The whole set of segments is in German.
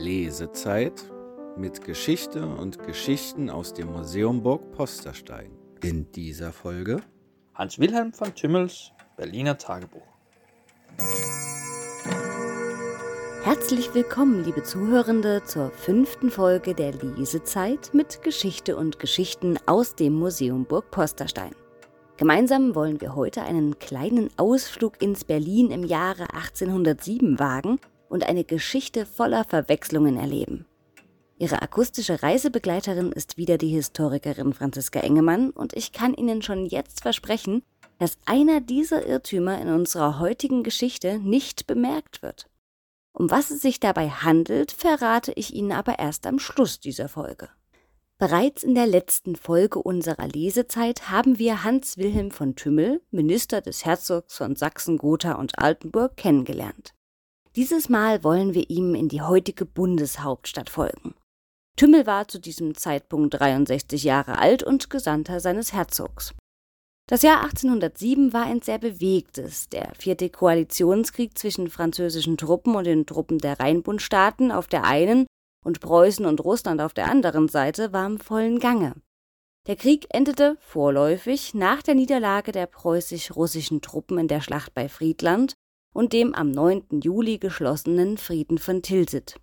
Lesezeit mit Geschichte und Geschichten aus dem Museum Burg Posterstein. In dieser Folge Hans Wilhelm von Tümmels Berliner Tagebuch. Herzlich willkommen, liebe Zuhörende, zur fünften Folge der Lesezeit mit Geschichte und Geschichten aus dem Museum Burg Posterstein. Gemeinsam wollen wir heute einen kleinen Ausflug ins Berlin im Jahre 1807 wagen und eine Geschichte voller Verwechslungen erleben. Ihre akustische Reisebegleiterin ist wieder die Historikerin Franziska Engemann und ich kann Ihnen schon jetzt versprechen, dass einer dieser Irrtümer in unserer heutigen Geschichte nicht bemerkt wird. Um was es sich dabei handelt, verrate ich Ihnen aber erst am Schluss dieser Folge. Bereits in der letzten Folge unserer Lesezeit haben wir Hans Wilhelm von Tümmel, Minister des Herzogs von Sachsen, Gotha und Altenburg, kennengelernt. Dieses Mal wollen wir ihm in die heutige Bundeshauptstadt folgen. Tümmel war zu diesem Zeitpunkt 63 Jahre alt und Gesandter seines Herzogs. Das Jahr 1807 war ein sehr bewegtes. Der vierte Koalitionskrieg zwischen französischen Truppen und den Truppen der Rheinbundstaaten auf der einen und Preußen und Russland auf der anderen Seite war im vollen Gange. Der Krieg endete vorläufig nach der Niederlage der preußisch-russischen Truppen in der Schlacht bei Friedland und dem am 9. Juli geschlossenen Frieden von Tilsit.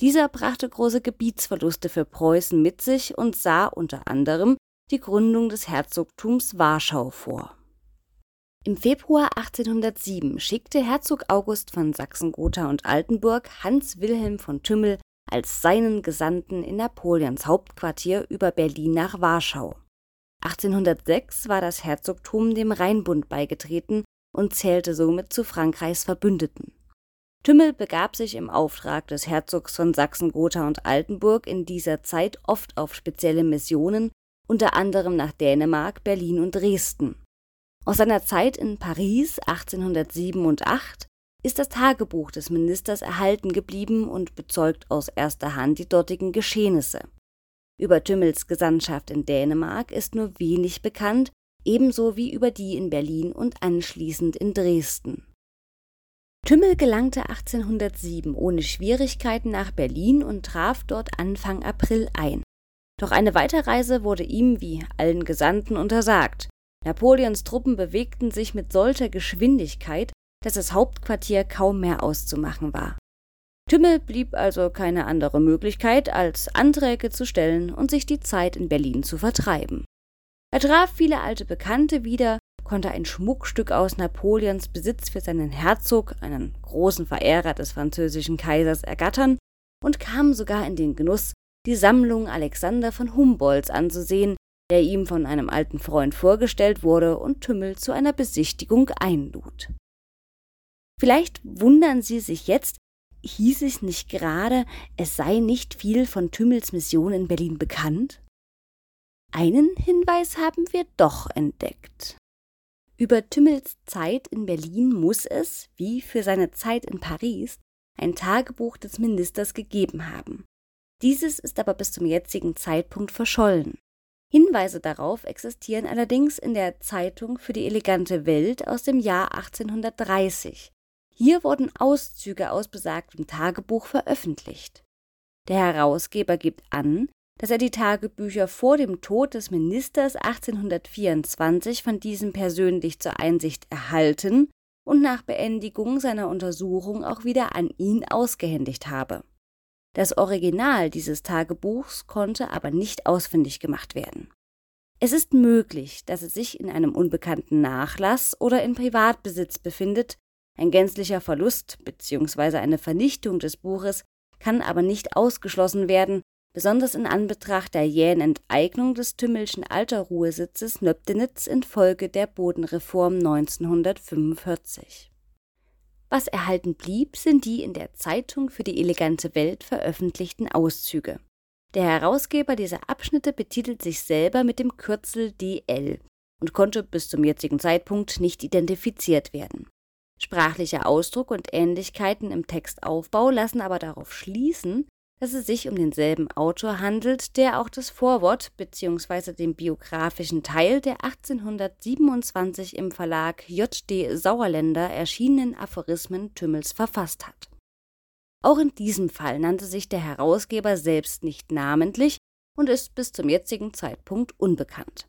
Dieser brachte große Gebietsverluste für Preußen mit sich und sah unter anderem die Gründung des Herzogtums Warschau vor. Im Februar 1807 schickte Herzog August von Sachsen-Gotha und Altenburg Hans Wilhelm von Tümmel als seinen Gesandten in Napoleons Hauptquartier über Berlin nach Warschau. 1806 war das Herzogtum dem Rheinbund beigetreten und zählte somit zu Frankreichs Verbündeten. Tümmel begab sich im Auftrag des Herzogs von Sachsen, Gotha und Altenburg in dieser Zeit oft auf spezielle Missionen, unter anderem nach Dänemark, Berlin und Dresden. Aus seiner Zeit in Paris 1807 und 8 ist das Tagebuch des Ministers erhalten geblieben und bezeugt aus erster Hand die dortigen Geschehnisse. Über Tümmels Gesandtschaft in Dänemark ist nur wenig bekannt, ebenso wie über die in Berlin und anschließend in Dresden. Tümmel gelangte 1807 ohne Schwierigkeiten nach Berlin und traf dort Anfang April ein. Doch eine Weiterreise wurde ihm wie allen Gesandten untersagt. Napoleons Truppen bewegten sich mit solcher Geschwindigkeit, dass das Hauptquartier kaum mehr auszumachen war. Tümmel blieb also keine andere Möglichkeit, als Anträge zu stellen und sich die Zeit in Berlin zu vertreiben. Er traf viele alte Bekannte wieder, konnte ein Schmuckstück aus Napoleons Besitz für seinen Herzog, einen großen Verehrer des französischen Kaisers, ergattern und kam sogar in den Genuss, die Sammlung Alexander von Humboldts anzusehen, der ihm von einem alten Freund vorgestellt wurde und Tümmel zu einer Besichtigung einlud. Vielleicht wundern Sie sich jetzt, hieß es nicht gerade, es sei nicht viel von Tümmels Mission in Berlin bekannt? Einen Hinweis haben wir doch entdeckt. Über Tümmels Zeit in Berlin muss es, wie für seine Zeit in Paris, ein Tagebuch des Ministers gegeben haben. Dieses ist aber bis zum jetzigen Zeitpunkt verschollen. Hinweise darauf existieren allerdings in der Zeitung für die elegante Welt aus dem Jahr 1830. Hier wurden Auszüge aus besagtem Tagebuch veröffentlicht. Der Herausgeber gibt an, dass er die Tagebücher vor dem Tod des Ministers 1824 von diesem persönlich zur Einsicht erhalten und nach Beendigung seiner Untersuchung auch wieder an ihn ausgehändigt habe. Das Original dieses Tagebuchs konnte aber nicht ausfindig gemacht werden. Es ist möglich, dass es sich in einem unbekannten Nachlass oder in Privatbesitz befindet, ein gänzlicher Verlust bzw. eine Vernichtung des Buches kann aber nicht ausgeschlossen werden, besonders in Anbetracht der jähen Enteignung des Tümmelschen Alterruhesitzes Nöbdenitz infolge der Bodenreform 1945. Was erhalten blieb, sind die in der Zeitung für die elegante Welt veröffentlichten Auszüge. Der Herausgeber dieser Abschnitte betitelt sich selber mit dem Kürzel DL und konnte bis zum jetzigen Zeitpunkt nicht identifiziert werden. Sprachlicher Ausdruck und Ähnlichkeiten im Textaufbau lassen aber darauf schließen, dass es sich um denselben Autor handelt, der auch das Vorwort bzw. den biografischen Teil der 1827 im Verlag J.D. Sauerländer erschienenen Aphorismen Tümmels verfasst hat. Auch in diesem Fall nannte sich der Herausgeber selbst nicht namentlich und ist bis zum jetzigen Zeitpunkt unbekannt.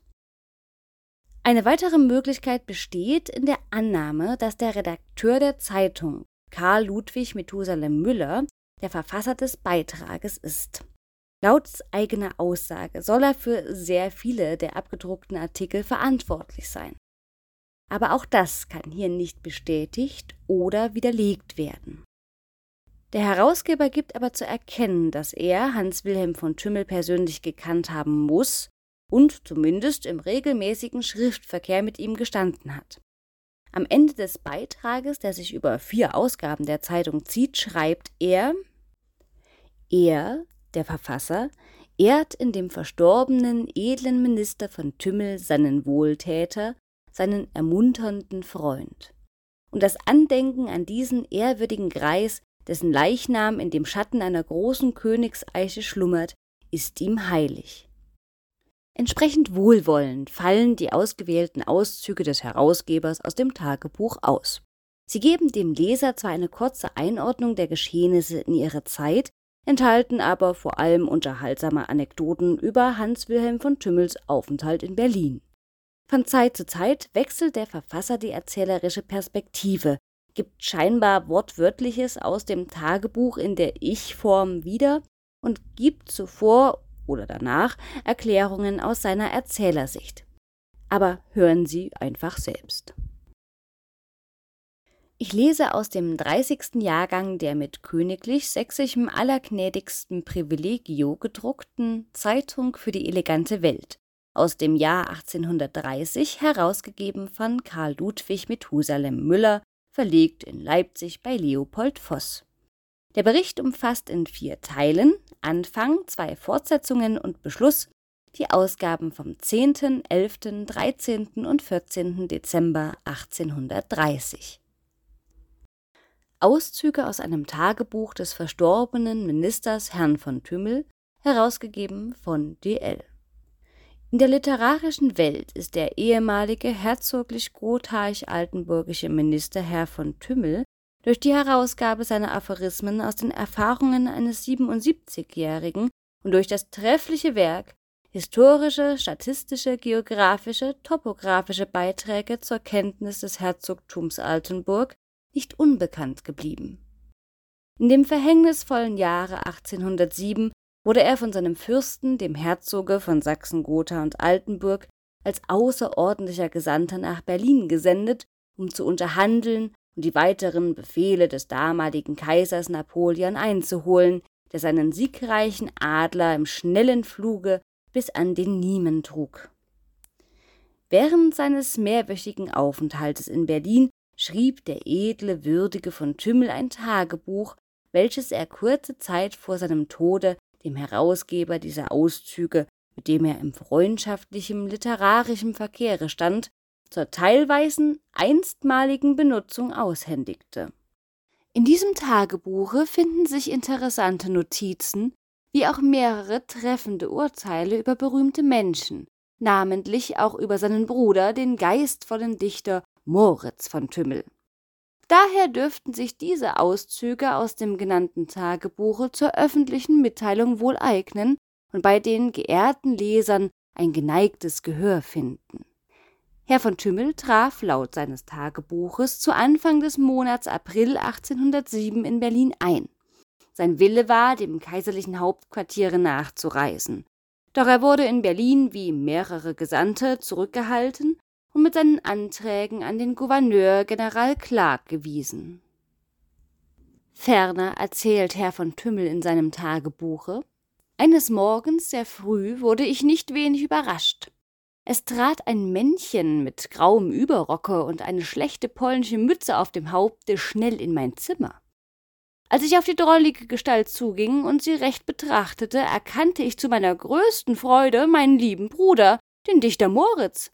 Eine weitere Möglichkeit besteht in der Annahme, dass der Redakteur der Zeitung, Karl Ludwig Methusalem Müller, der Verfasser des Beitrages ist. Laut eigener Aussage soll er für sehr viele der abgedruckten Artikel verantwortlich sein. Aber auch das kann hier nicht bestätigt oder widerlegt werden. Der Herausgeber gibt aber zu erkennen, dass er Hans Wilhelm von Tümmel persönlich gekannt haben muss und zumindest im regelmäßigen Schriftverkehr mit ihm gestanden hat. Am Ende des Beitrages, der sich über vier Ausgaben der Zeitung zieht, schreibt er Er, der Verfasser, ehrt in dem verstorbenen edlen Minister von Tümmel seinen Wohltäter, seinen ermunternden Freund. Und das Andenken an diesen ehrwürdigen Greis dessen Leichnam in dem Schatten einer großen Königseiche schlummert, ist ihm heilig. Entsprechend wohlwollend fallen die ausgewählten Auszüge des Herausgebers aus dem Tagebuch aus. Sie geben dem Leser zwar eine kurze Einordnung der Geschehnisse in ihrer Zeit, enthalten aber vor allem unterhaltsame Anekdoten über Hans Wilhelm von Tümmels Aufenthalt in Berlin. Von Zeit zu Zeit wechselt der Verfasser die erzählerische Perspektive, gibt scheinbar Wortwörtliches aus dem Tagebuch in der Ich-Form wieder und gibt zuvor oder danach Erklärungen aus seiner Erzählersicht. Aber hören Sie einfach selbst. Ich lese aus dem 30. Jahrgang der mit königlich sächsischem allergnädigsten Privilegio gedruckten Zeitung für die elegante Welt aus dem Jahr 1830, herausgegeben von Karl Ludwig Methusalem Müller verlegt in Leipzig bei Leopold Voss. Der Bericht umfasst in vier Teilen Anfang, zwei Fortsetzungen und Beschluss die Ausgaben vom 10., 11., 13. und 14. Dezember 1830. Auszüge aus einem Tagebuch des verstorbenen Ministers Herrn von Tümmel, herausgegeben von DL. In der literarischen Welt ist der ehemalige herzoglich-gothaich-altenburgische Minister Herr von Tümmel durch die Herausgabe seiner Aphorismen aus den Erfahrungen eines 77-Jährigen und durch das treffliche Werk historische, statistische, geografische, topografische Beiträge zur Kenntnis des Herzogtums Altenburg nicht unbekannt geblieben. In dem verhängnisvollen Jahre 1807 wurde er von seinem Fürsten, dem Herzoge von Sachsen-Gotha und Altenburg, als außerordentlicher Gesandter nach Berlin gesendet, um zu unterhandeln und die weiteren Befehle des damaligen Kaisers Napoleon einzuholen, der seinen siegreichen Adler im schnellen Fluge bis an den Niemen trug. Während seines mehrwöchigen Aufenthaltes in Berlin schrieb der edle Würdige von Tümmel ein Tagebuch, welches er kurze Zeit vor seinem Tode dem Herausgeber dieser Auszüge, mit dem er im freundschaftlichen literarischen Verkehre stand, zur teilweisen einstmaligen Benutzung aushändigte. In diesem Tagebuche finden sich interessante Notizen, wie auch mehrere treffende Urteile über berühmte Menschen, namentlich auch über seinen Bruder, den geistvollen Dichter Moritz von Tümmel. Daher dürften sich diese Auszüge aus dem genannten Tagebuche zur öffentlichen Mitteilung wohl eignen und bei den geehrten Lesern ein geneigtes Gehör finden. Herr von Tümmel traf laut seines Tagebuches zu Anfang des Monats April 1807 in Berlin ein. Sein Wille war, dem kaiserlichen Hauptquartiere nachzureisen. Doch er wurde in Berlin wie mehrere Gesandte zurückgehalten und mit seinen Anträgen an den Gouverneur General Clark gewiesen. Ferner erzählt Herr von Tümmel in seinem Tagebuche Eines Morgens sehr früh wurde ich nicht wenig überrascht. Es trat ein Männchen mit grauem Überrocke und eine schlechte polnische Mütze auf dem Haupte schnell in mein Zimmer. Als ich auf die drollige Gestalt zuging und sie recht betrachtete, erkannte ich zu meiner größten Freude meinen lieben Bruder, den Dichter Moritz.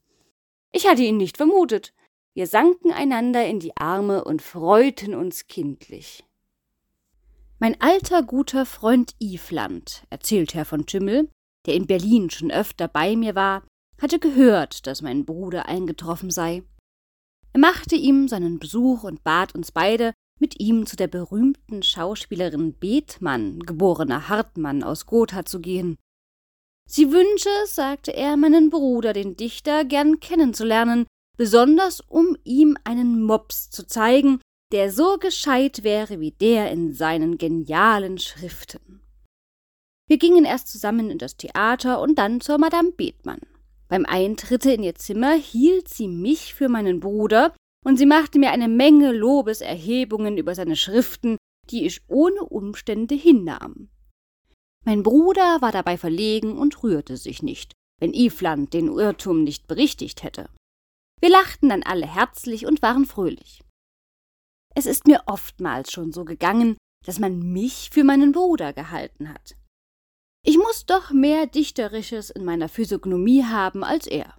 Ich hatte ihn nicht vermutet. Wir sanken einander in die Arme und freuten uns kindlich. Mein alter guter Freund Ifland, erzählt Herr von Tümmel, der in Berlin schon öfter bei mir war, hatte gehört, dass mein Bruder eingetroffen sei. Er machte ihm seinen Besuch und bat uns beide, mit ihm zu der berühmten Schauspielerin Bethmann, geborener Hartmann aus Gotha, zu gehen. Sie wünsche, sagte er, meinen Bruder, den Dichter, gern kennenzulernen, besonders um ihm einen Mops zu zeigen, der so gescheit wäre wie der in seinen genialen Schriften. Wir gingen erst zusammen in das Theater und dann zur Madame Bethmann. Beim Eintritte in ihr Zimmer hielt sie mich für meinen Bruder, und sie machte mir eine Menge Lobeserhebungen über seine Schriften, die ich ohne Umstände hinnahm. Mein Bruder war dabei verlegen und rührte sich nicht, wenn Ifland den Irrtum nicht berichtigt hätte. Wir lachten dann alle herzlich und waren fröhlich. Es ist mir oftmals schon so gegangen, dass man mich für meinen Bruder gehalten hat. Ich muss doch mehr Dichterisches in meiner Physiognomie haben als er.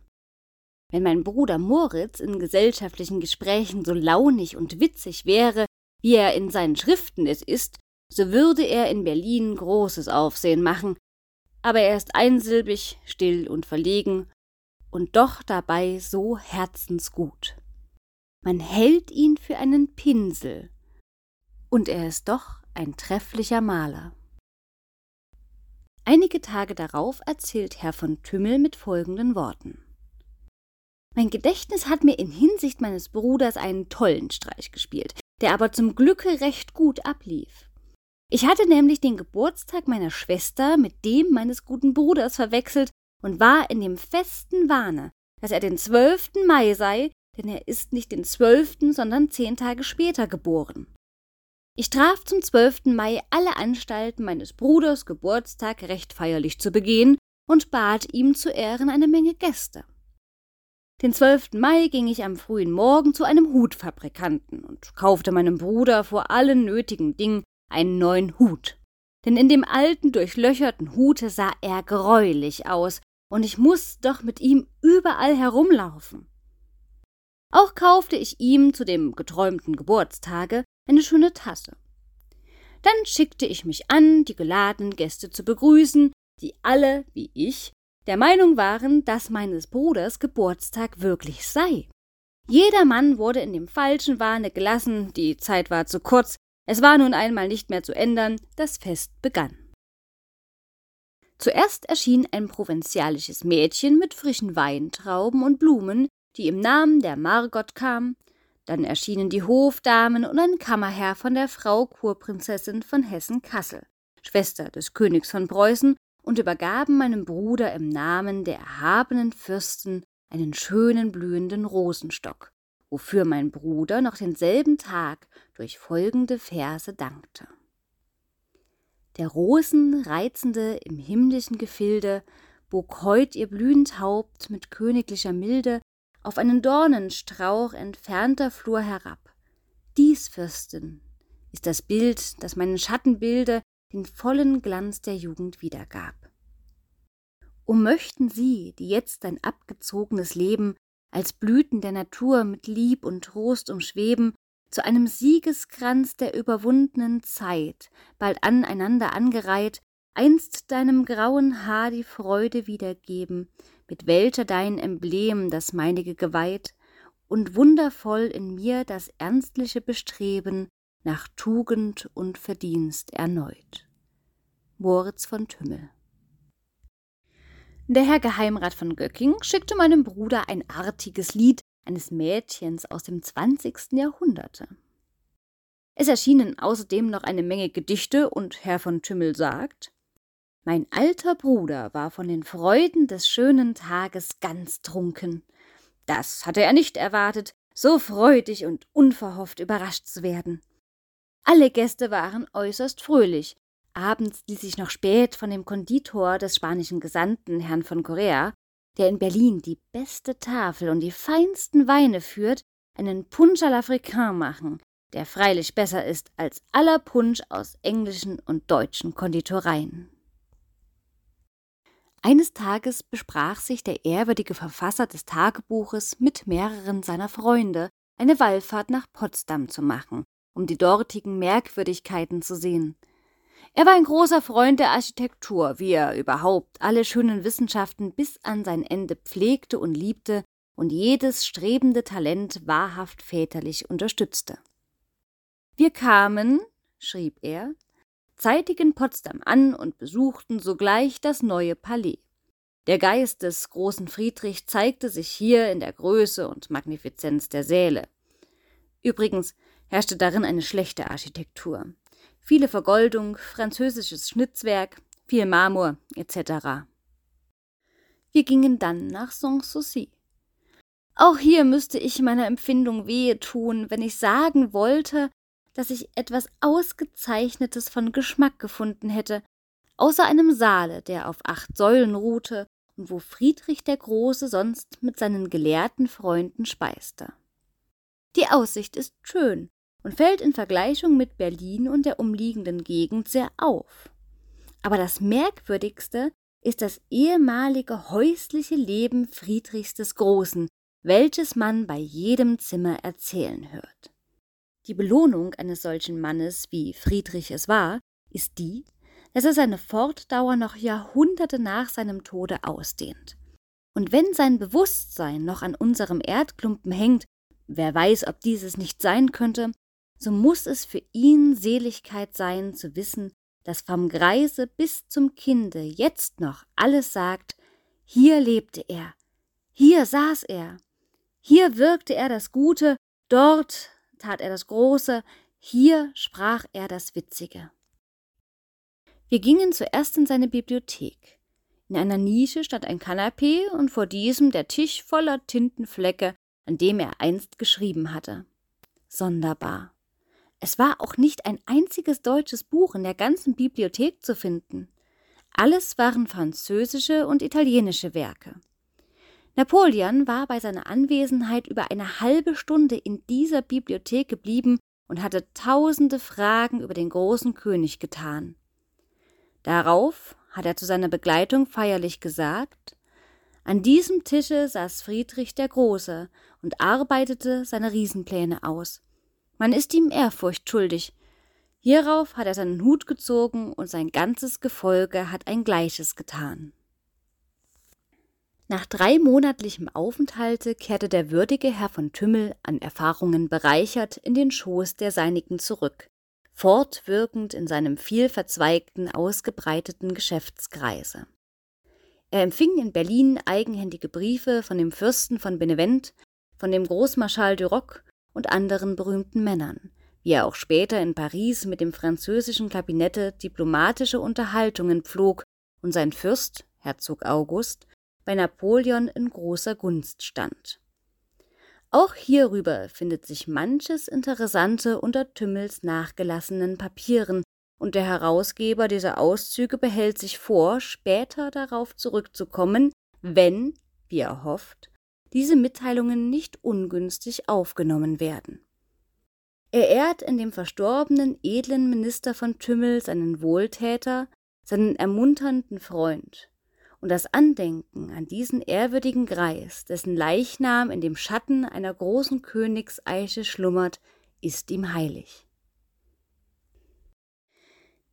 Wenn mein Bruder Moritz in gesellschaftlichen Gesprächen so launig und witzig wäre, wie er in seinen Schriften es ist, so würde er in Berlin großes Aufsehen machen, aber er ist einsilbig, still und verlegen und doch dabei so herzensgut. Man hält ihn für einen Pinsel, und er ist doch ein trefflicher Maler. Einige Tage darauf erzählt Herr von Tümmel mit folgenden Worten. Mein Gedächtnis hat mir in Hinsicht meines Bruders einen tollen Streich gespielt, der aber zum Glücke recht gut ablief. Ich hatte nämlich den Geburtstag meiner Schwester mit dem meines guten Bruders verwechselt und war in dem festen Wahne, dass er den 12. Mai sei, denn er ist nicht den 12., sondern zehn Tage später geboren. Ich traf zum 12. Mai alle Anstalten meines Bruders Geburtstag recht feierlich zu begehen und bat ihm zu Ehren eine Menge Gäste. Den 12. Mai ging ich am frühen Morgen zu einem Hutfabrikanten und kaufte meinem Bruder vor allen nötigen Dingen einen neuen Hut. Denn in dem alten, durchlöcherten Hute sah er greulich aus, und ich muss doch mit ihm überall herumlaufen. Auch kaufte ich ihm zu dem geträumten Geburtstage eine schöne Tasse. Dann schickte ich mich an, die geladenen Gäste zu begrüßen, die alle, wie ich, der Meinung waren, dass meines Bruders Geburtstag wirklich sei. Jeder Mann wurde in dem falschen Wahne gelassen, die Zeit war zu kurz, es war nun einmal nicht mehr zu ändern, das Fest begann. Zuerst erschien ein provinzialisches Mädchen mit frischen Weintrauben und Blumen, die im Namen der Margot kam, dann erschienen die Hofdamen und ein Kammerherr von der Frau Kurprinzessin von Hessen-Kassel, Schwester des Königs von Preußen, und übergaben meinem Bruder im Namen der erhabenen Fürsten einen schönen blühenden Rosenstock, wofür mein Bruder noch denselben Tag durch folgende Verse dankte. Der Rosen reizende im himmlischen Gefilde bog heut ihr blühend Haupt mit königlicher Milde auf einen Dornenstrauch entfernter Flur herab. Dies, Fürstin, ist das Bild, das meinen Schattenbilde den vollen Glanz der Jugend wiedergab. O möchten Sie, die jetzt ein abgezogenes Leben als Blüten der Natur mit Lieb und Trost umschweben, zu einem Siegeskranz der überwundenen Zeit, bald aneinander angereiht, einst deinem grauen Haar die Freude wiedergeben, mit welcher dein Emblem das meinige geweiht, und wundervoll in mir das ernstliche Bestreben nach Tugend und Verdienst erneut. Moritz von Tümmel der Herr Geheimrat von Göcking schickte meinem Bruder ein artiges Lied eines Mädchens aus dem 20. Jahrhunderte. Es erschienen außerdem noch eine Menge Gedichte, und Herr von Tümmel sagt Mein alter Bruder war von den Freuden des schönen Tages ganz trunken. Das hatte er nicht erwartet, so freudig und unverhofft überrascht zu werden. Alle Gäste waren äußerst fröhlich, Abends ließ ich noch spät von dem Konditor des spanischen Gesandten, Herrn von Korea, der in Berlin die beste Tafel und die feinsten Weine führt, einen Punsch à l'Africain machen, der freilich besser ist als aller Punsch aus englischen und deutschen Konditoreien. Eines Tages besprach sich der ehrwürdige Verfasser des Tagebuches mit mehreren seiner Freunde, eine Wallfahrt nach Potsdam zu machen, um die dortigen Merkwürdigkeiten zu sehen. Er war ein großer Freund der Architektur, wie er überhaupt alle schönen Wissenschaften bis an sein Ende pflegte und liebte und jedes strebende Talent wahrhaft väterlich unterstützte. Wir kamen, schrieb er, zeitig in Potsdam an und besuchten sogleich das neue Palais. Der Geist des großen Friedrich zeigte sich hier in der Größe und Magnifizenz der Säle. Übrigens herrschte darin eine schlechte Architektur. Viele Vergoldung, französisches Schnitzwerk, viel Marmor etc. Wir gingen dann nach Sanssouci. Auch hier müsste ich meiner Empfindung wehe tun, wenn ich sagen wollte, dass ich etwas Ausgezeichnetes von Geschmack gefunden hätte, außer einem Saale, der auf acht Säulen ruhte und wo Friedrich der Große sonst mit seinen gelehrten Freunden speiste. Die Aussicht ist schön und fällt in Vergleichung mit Berlin und der umliegenden Gegend sehr auf. Aber das Merkwürdigste ist das ehemalige häusliche Leben Friedrichs des Großen, welches man bei jedem Zimmer erzählen hört. Die Belohnung eines solchen Mannes, wie Friedrich es war, ist die, dass er seine Fortdauer noch Jahrhunderte nach seinem Tode ausdehnt. Und wenn sein Bewusstsein noch an unserem Erdklumpen hängt, wer weiß, ob dieses nicht sein könnte, so muss es für ihn Seligkeit sein, zu wissen, dass vom Greise bis zum Kinde jetzt noch alles sagt, hier lebte er, hier saß er, hier wirkte er das Gute, dort tat er das Große, hier sprach er das Witzige. Wir gingen zuerst in seine Bibliothek. In einer Nische stand ein Kanapee und vor diesem der Tisch voller Tintenflecke, an dem er einst geschrieben hatte. Sonderbar. Es war auch nicht ein einziges deutsches Buch in der ganzen Bibliothek zu finden. Alles waren französische und italienische Werke. Napoleon war bei seiner Anwesenheit über eine halbe Stunde in dieser Bibliothek geblieben und hatte tausende Fragen über den großen König getan. Darauf hat er zu seiner Begleitung feierlich gesagt, an diesem Tische saß Friedrich der Große und arbeitete seine Riesenpläne aus. Man ist ihm Ehrfurcht schuldig. Hierauf hat er seinen Hut gezogen und sein ganzes Gefolge hat ein Gleiches getan. Nach dreimonatlichem Aufenthalte kehrte der würdige Herr von Tümmel, an Erfahrungen bereichert, in den Schoß der Seinigen zurück fortwirkend in seinem vielverzweigten, ausgebreiteten Geschäftskreise. Er empfing in Berlin eigenhändige Briefe von dem Fürsten von Benevent, von dem Großmarschall Duroc und anderen berühmten Männern, wie er auch später in Paris mit dem französischen Kabinette diplomatische Unterhaltungen pflog und sein Fürst, Herzog August, bei Napoleon in großer Gunst stand. Auch hierüber findet sich manches Interessante unter Tümmels nachgelassenen Papieren, und der Herausgeber dieser Auszüge behält sich vor, später darauf zurückzukommen, wenn, wie er hofft, diese Mitteilungen nicht ungünstig aufgenommen werden. Er ehrt in dem verstorbenen edlen Minister von Tümmel seinen Wohltäter, seinen ermunternden Freund, und das Andenken an diesen ehrwürdigen Greis, dessen Leichnam in dem Schatten einer großen Königseiche schlummert, ist ihm heilig.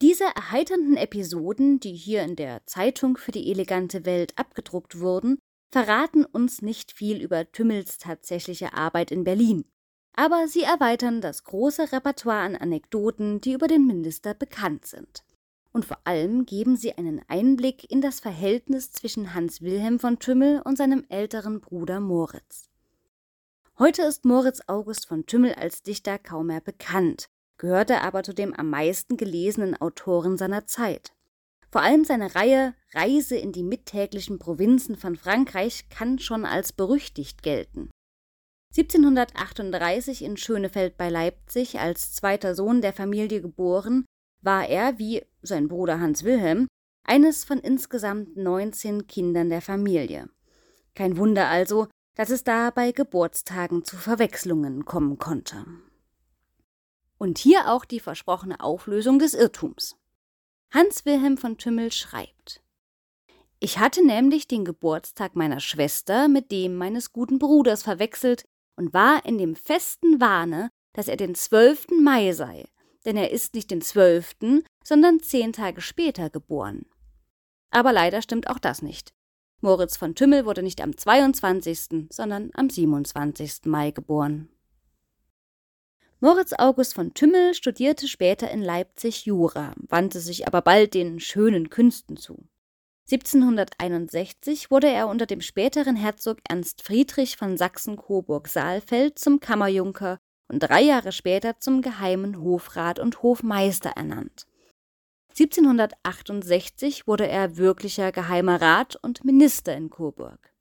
Diese erheiternden Episoden, die hier in der Zeitung für die elegante Welt abgedruckt wurden, verraten uns nicht viel über Tümmels tatsächliche Arbeit in Berlin, aber sie erweitern das große Repertoire an Anekdoten, die über den Minister bekannt sind und vor allem geben sie einen Einblick in das Verhältnis zwischen Hans Wilhelm von Tümmel und seinem älteren Bruder Moritz. Heute ist Moritz August von Tümmel als Dichter kaum mehr bekannt, gehörte aber zu den am meisten gelesenen Autoren seiner Zeit. Vor allem seine Reihe Reise in die mittäglichen Provinzen von Frankreich kann schon als berüchtigt gelten. 1738 in Schönefeld bei Leipzig als zweiter Sohn der Familie geboren, war er, wie sein Bruder Hans Wilhelm, eines von insgesamt 19 Kindern der Familie. Kein Wunder also, dass es da bei Geburtstagen zu Verwechslungen kommen konnte. Und hier auch die versprochene Auflösung des Irrtums. Hans Wilhelm von Tümmel schreibt Ich hatte nämlich den Geburtstag meiner Schwester mit dem meines guten Bruders verwechselt und war in dem festen Wahne, dass er den 12. Mai sei, denn er ist nicht den 12., sondern zehn Tage später geboren. Aber leider stimmt auch das nicht. Moritz von Tümmel wurde nicht am 22., sondern am 27. Mai geboren. Moritz August von Tümmel studierte später in Leipzig Jura, wandte sich aber bald den schönen Künsten zu. 1761 wurde er unter dem späteren Herzog Ernst Friedrich von Sachsen-Coburg-Saalfeld zum Kammerjunker und drei Jahre später zum geheimen Hofrat und Hofmeister ernannt. 1768 wurde er wirklicher geheimer Rat und Minister in Coburg.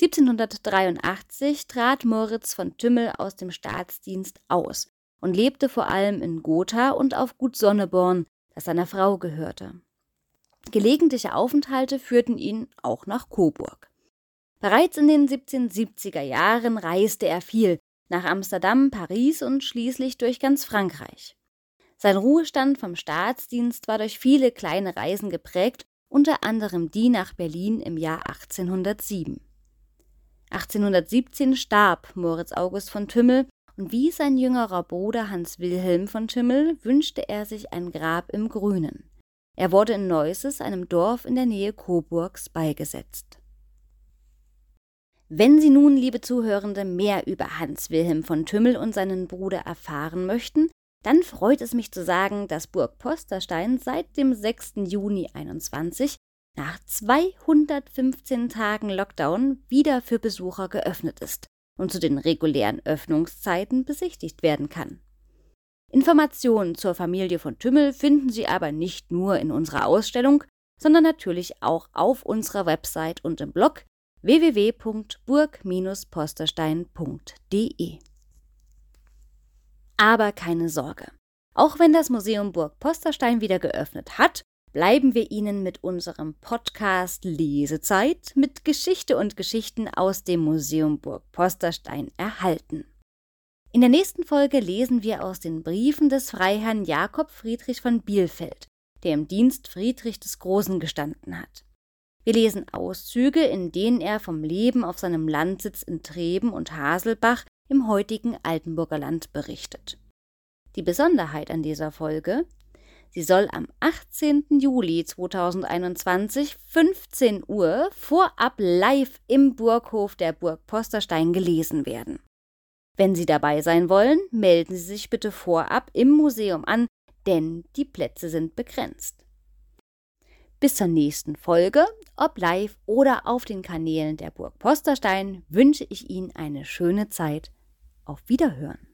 1783 trat Moritz von Tümmel aus dem Staatsdienst aus und lebte vor allem in Gotha und auf Gut Sonneborn, das seiner Frau gehörte. Gelegentliche Aufenthalte führten ihn auch nach Coburg. Bereits in den 1770er Jahren reiste er viel, nach Amsterdam, Paris und schließlich durch ganz Frankreich. Sein Ruhestand vom Staatsdienst war durch viele kleine Reisen geprägt, unter anderem die nach Berlin im Jahr 1807. 1817 starb Moritz August von Tümmel und wie sein jüngerer Bruder Hans Wilhelm von Tümmel wünschte er sich ein Grab im Grünen. Er wurde in Neusses, einem Dorf in der Nähe Coburgs, beigesetzt. Wenn Sie nun, liebe Zuhörende, mehr über Hans Wilhelm von Tümmel und seinen Bruder erfahren möchten, dann freut es mich zu sagen, dass Burg Posterstein seit dem 6. Juni 21 nach 215 Tagen Lockdown wieder für Besucher geöffnet ist und zu den regulären Öffnungszeiten besichtigt werden kann. Informationen zur Familie von Tümmel finden Sie aber nicht nur in unserer Ausstellung, sondern natürlich auch auf unserer Website und im Blog www.burg-posterstein.de. Aber keine Sorge. Auch wenn das Museum Burg Posterstein wieder geöffnet hat, bleiben wir Ihnen mit unserem Podcast Lesezeit mit Geschichte und Geschichten aus dem Museum Burg Posterstein erhalten. In der nächsten Folge lesen wir aus den Briefen des Freiherrn Jakob Friedrich von Bielfeld, der im Dienst Friedrich des Großen gestanden hat. Wir lesen Auszüge, in denen er vom Leben auf seinem Landsitz in Treben und Haselbach im heutigen Altenburger Land berichtet. Die Besonderheit an dieser Folge, Sie soll am 18. Juli 2021 15 Uhr vorab live im Burghof der Burg Posterstein gelesen werden. Wenn Sie dabei sein wollen, melden Sie sich bitte vorab im Museum an, denn die Plätze sind begrenzt. Bis zur nächsten Folge, ob live oder auf den Kanälen der Burg Posterstein, wünsche ich Ihnen eine schöne Zeit. Auf Wiederhören.